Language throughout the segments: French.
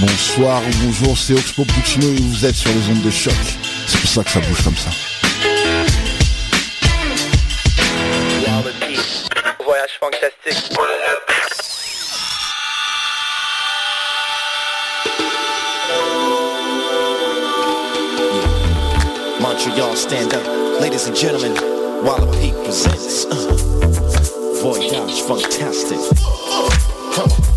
Bonsoir ou bonjour, c'est Oxpo Puccino et vous êtes sur les ondes de choc. C'est pour ça que ça bouge comme ça. Voyage fantastique. Montreal, stand up. Ladies and gentlemen, Walla Peak presents uh, Voyage Fantastic. Come on.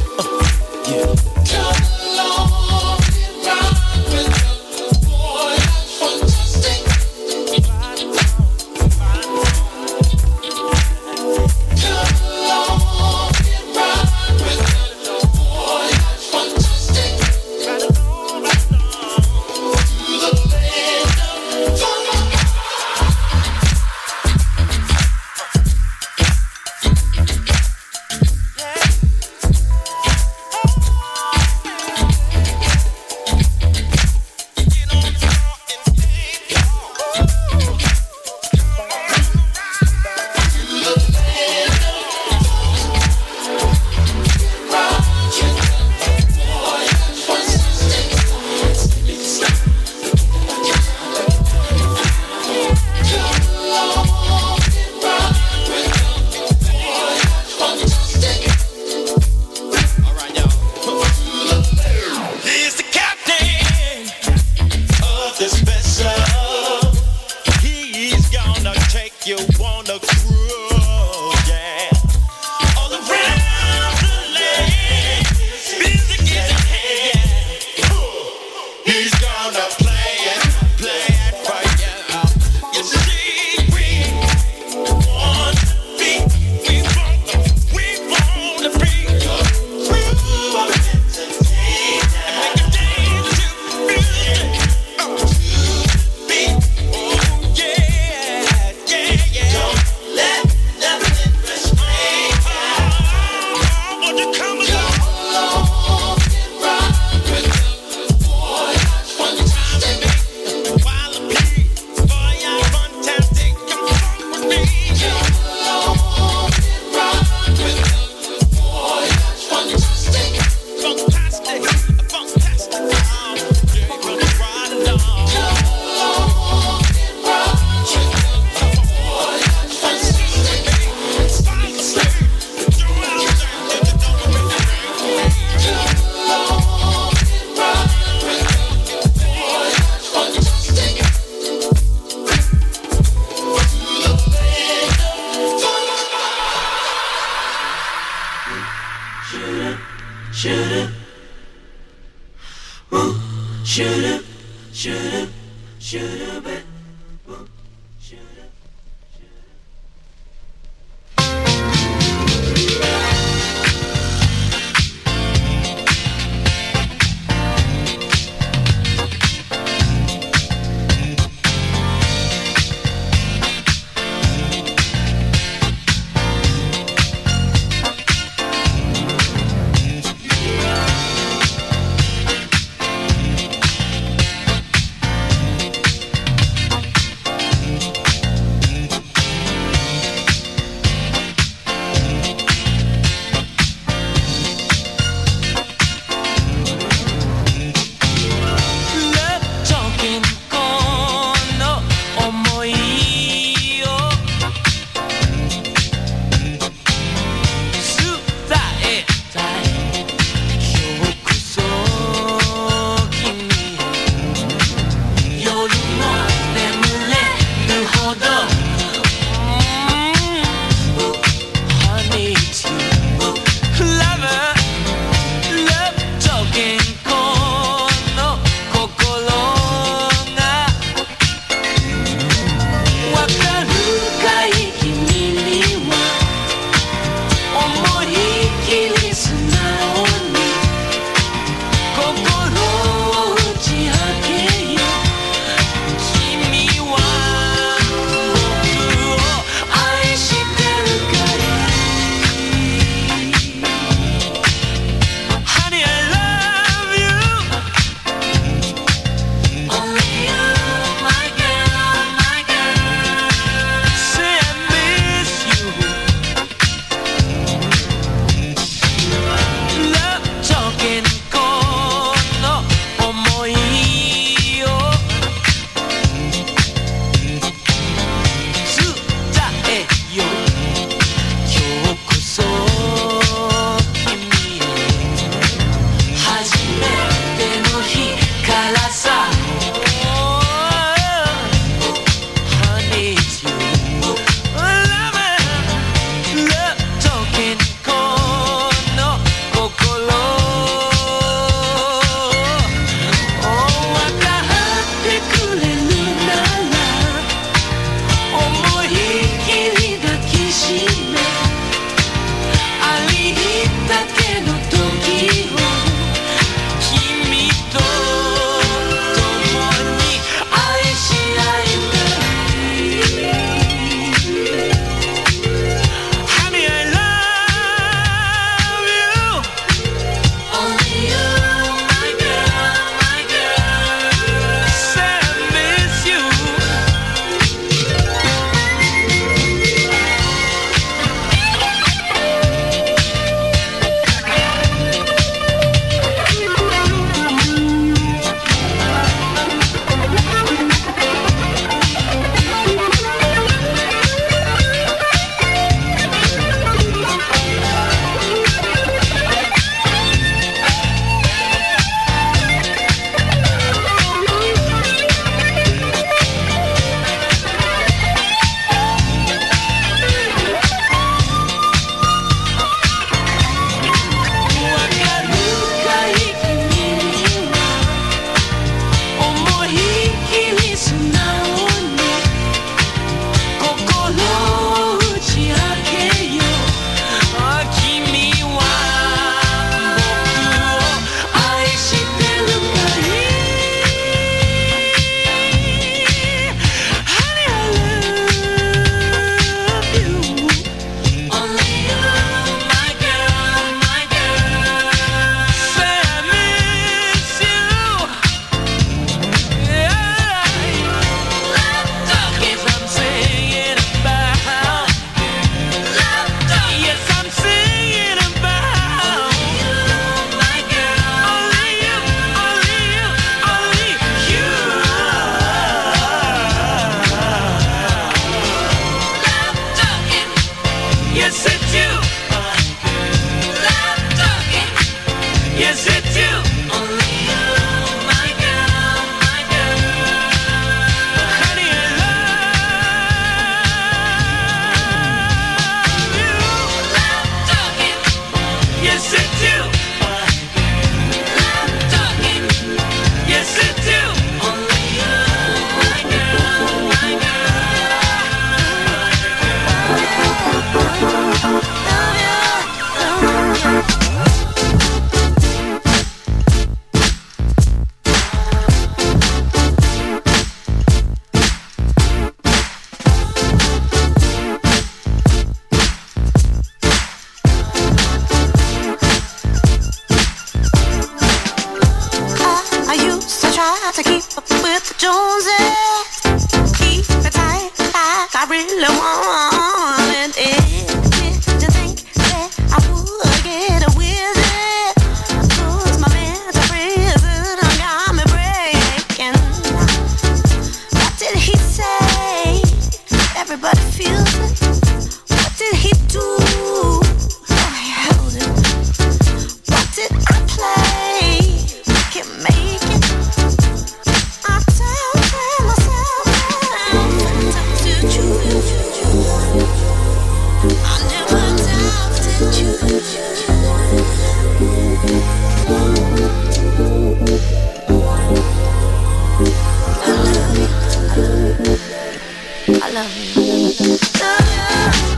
Love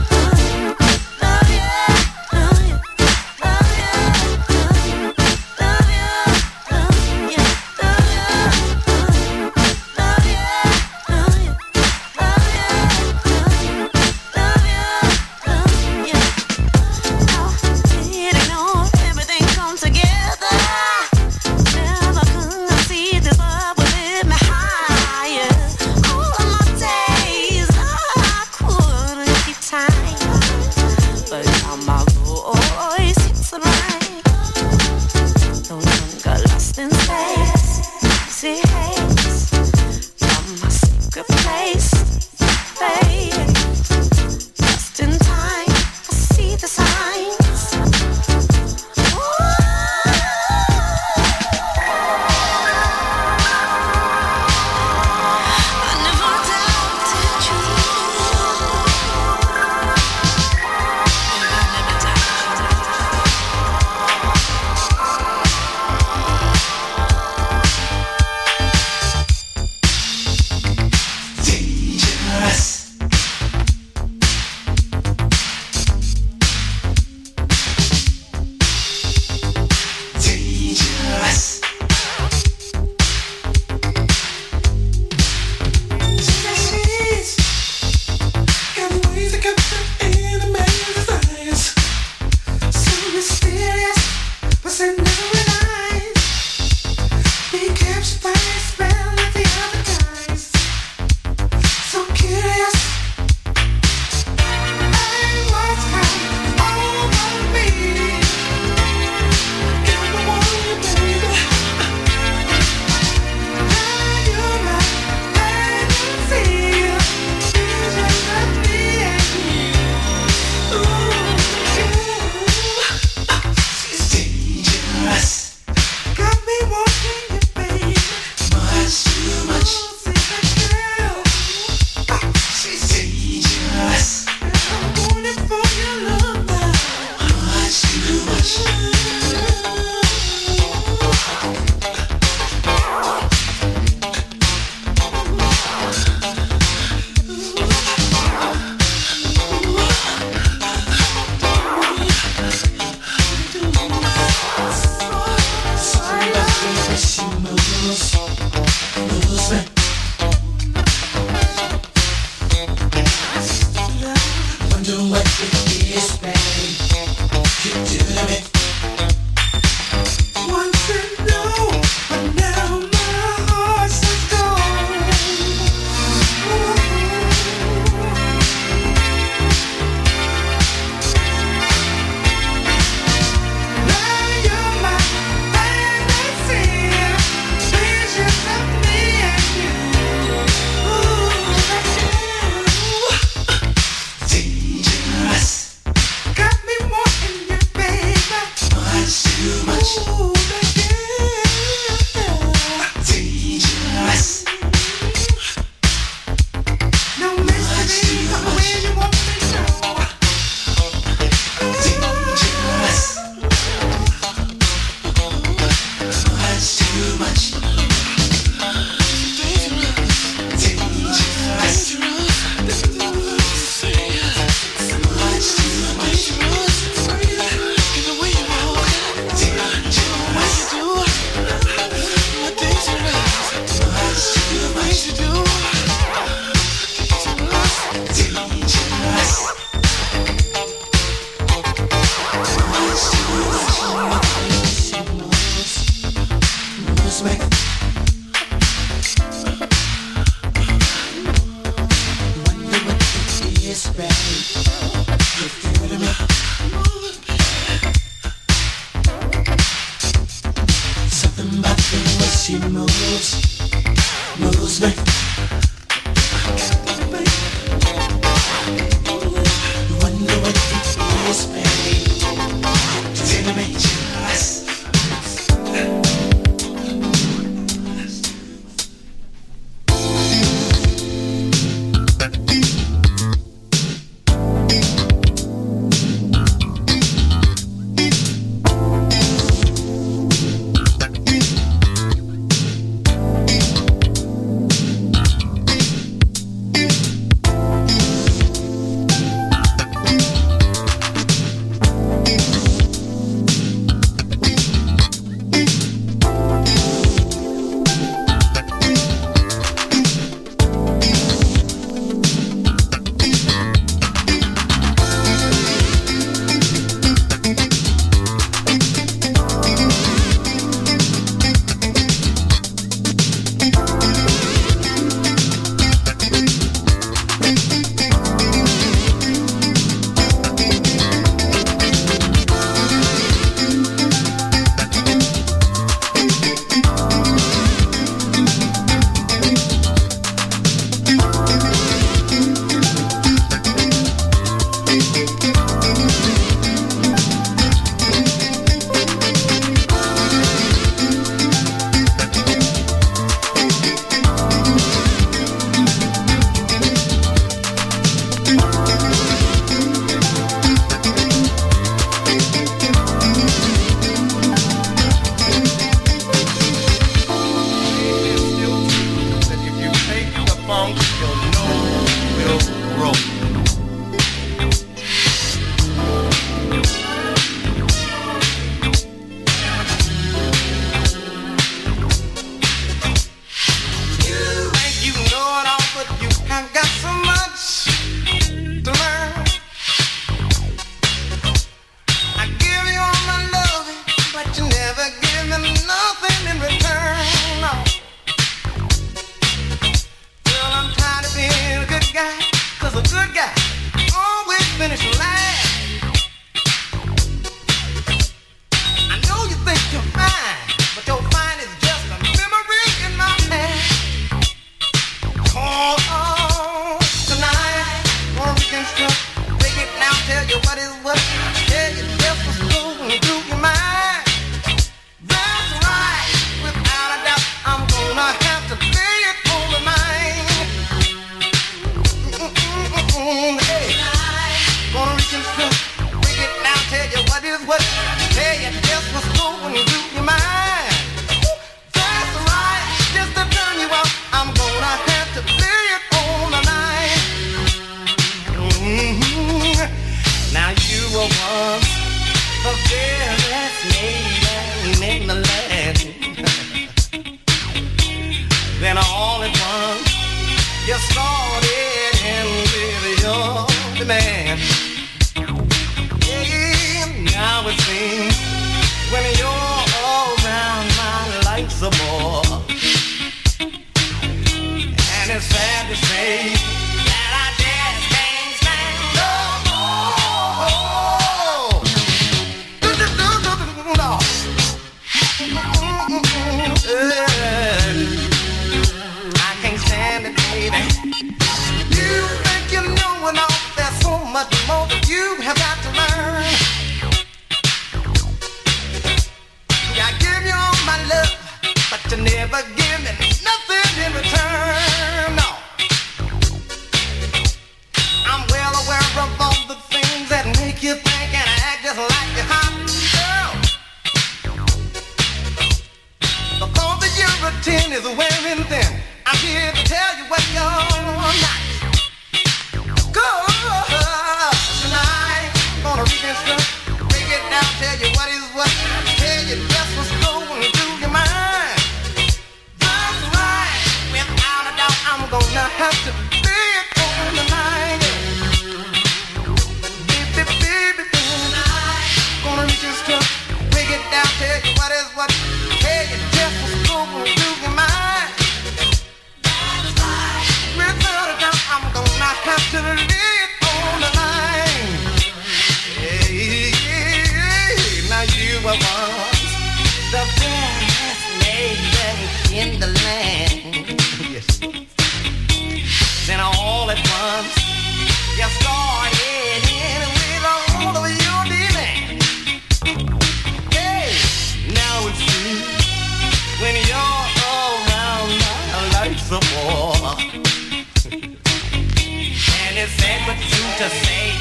to say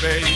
baby,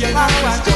you are.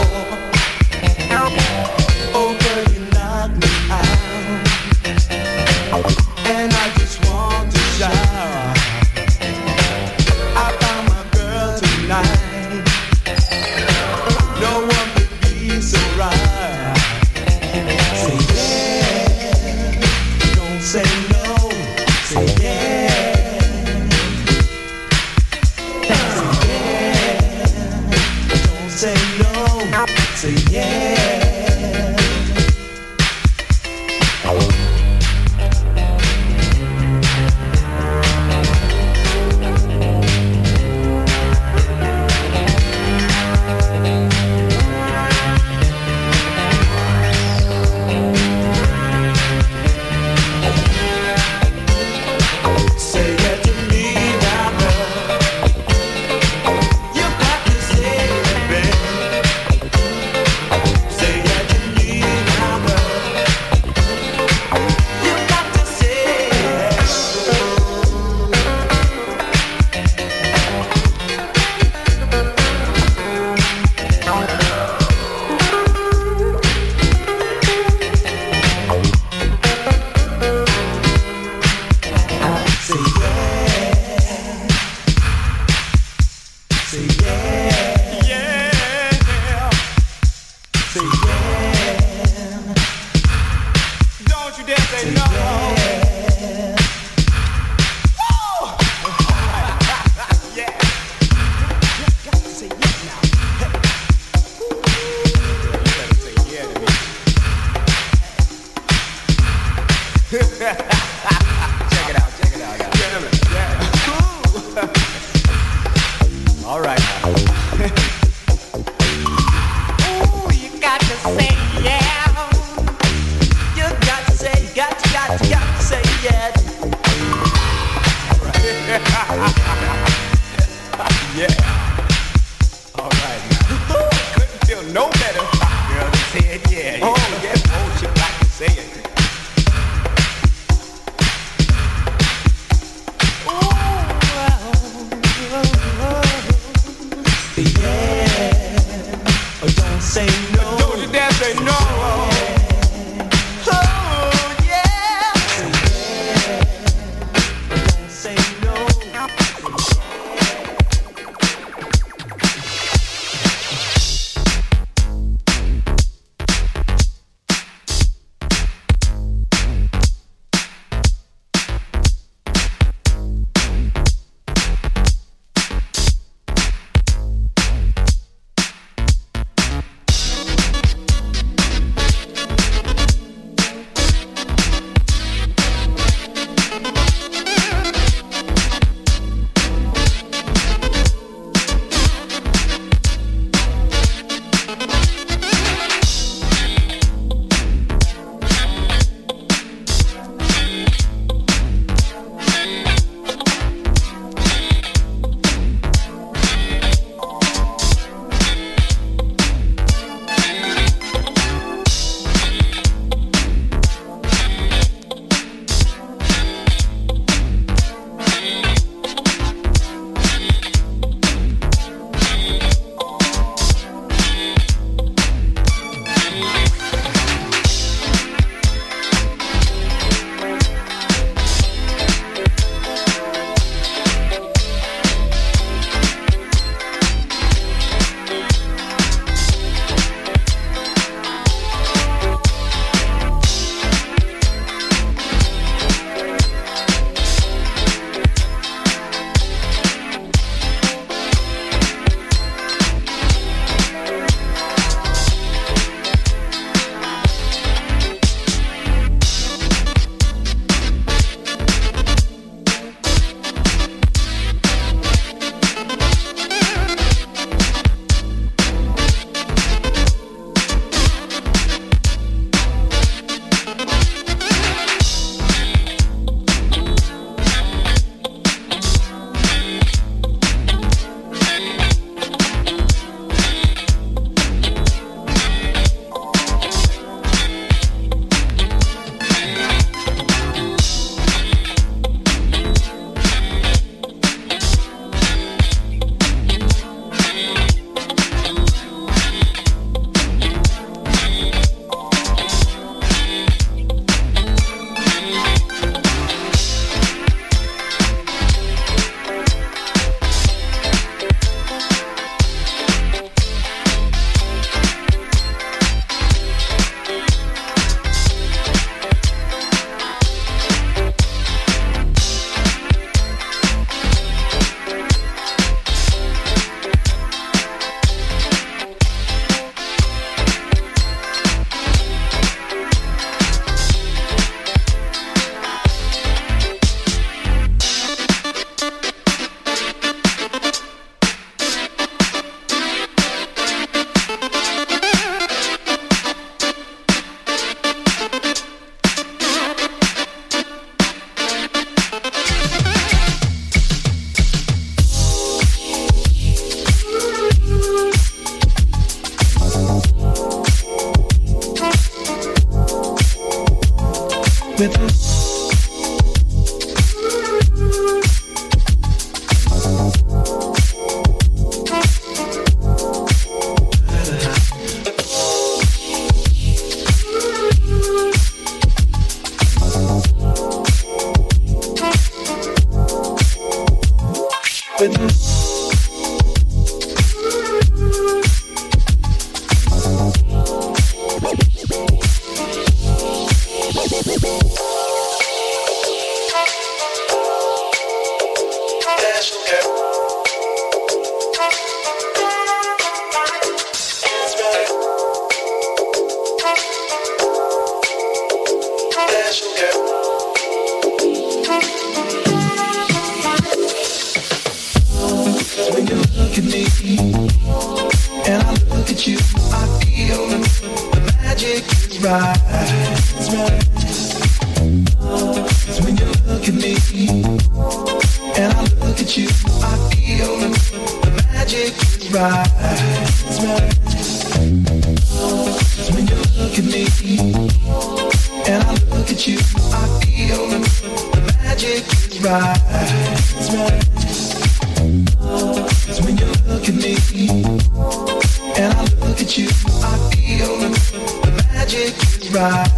right,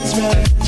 it's right.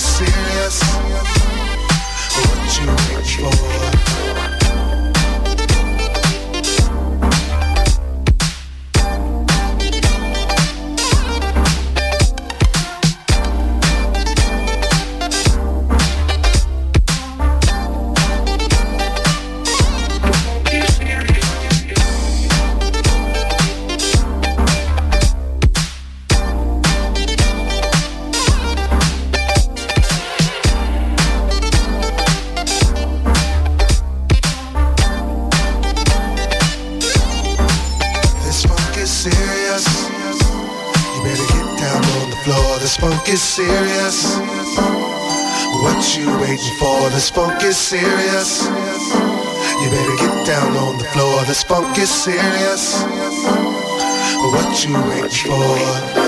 See. get serious. What you waiting for?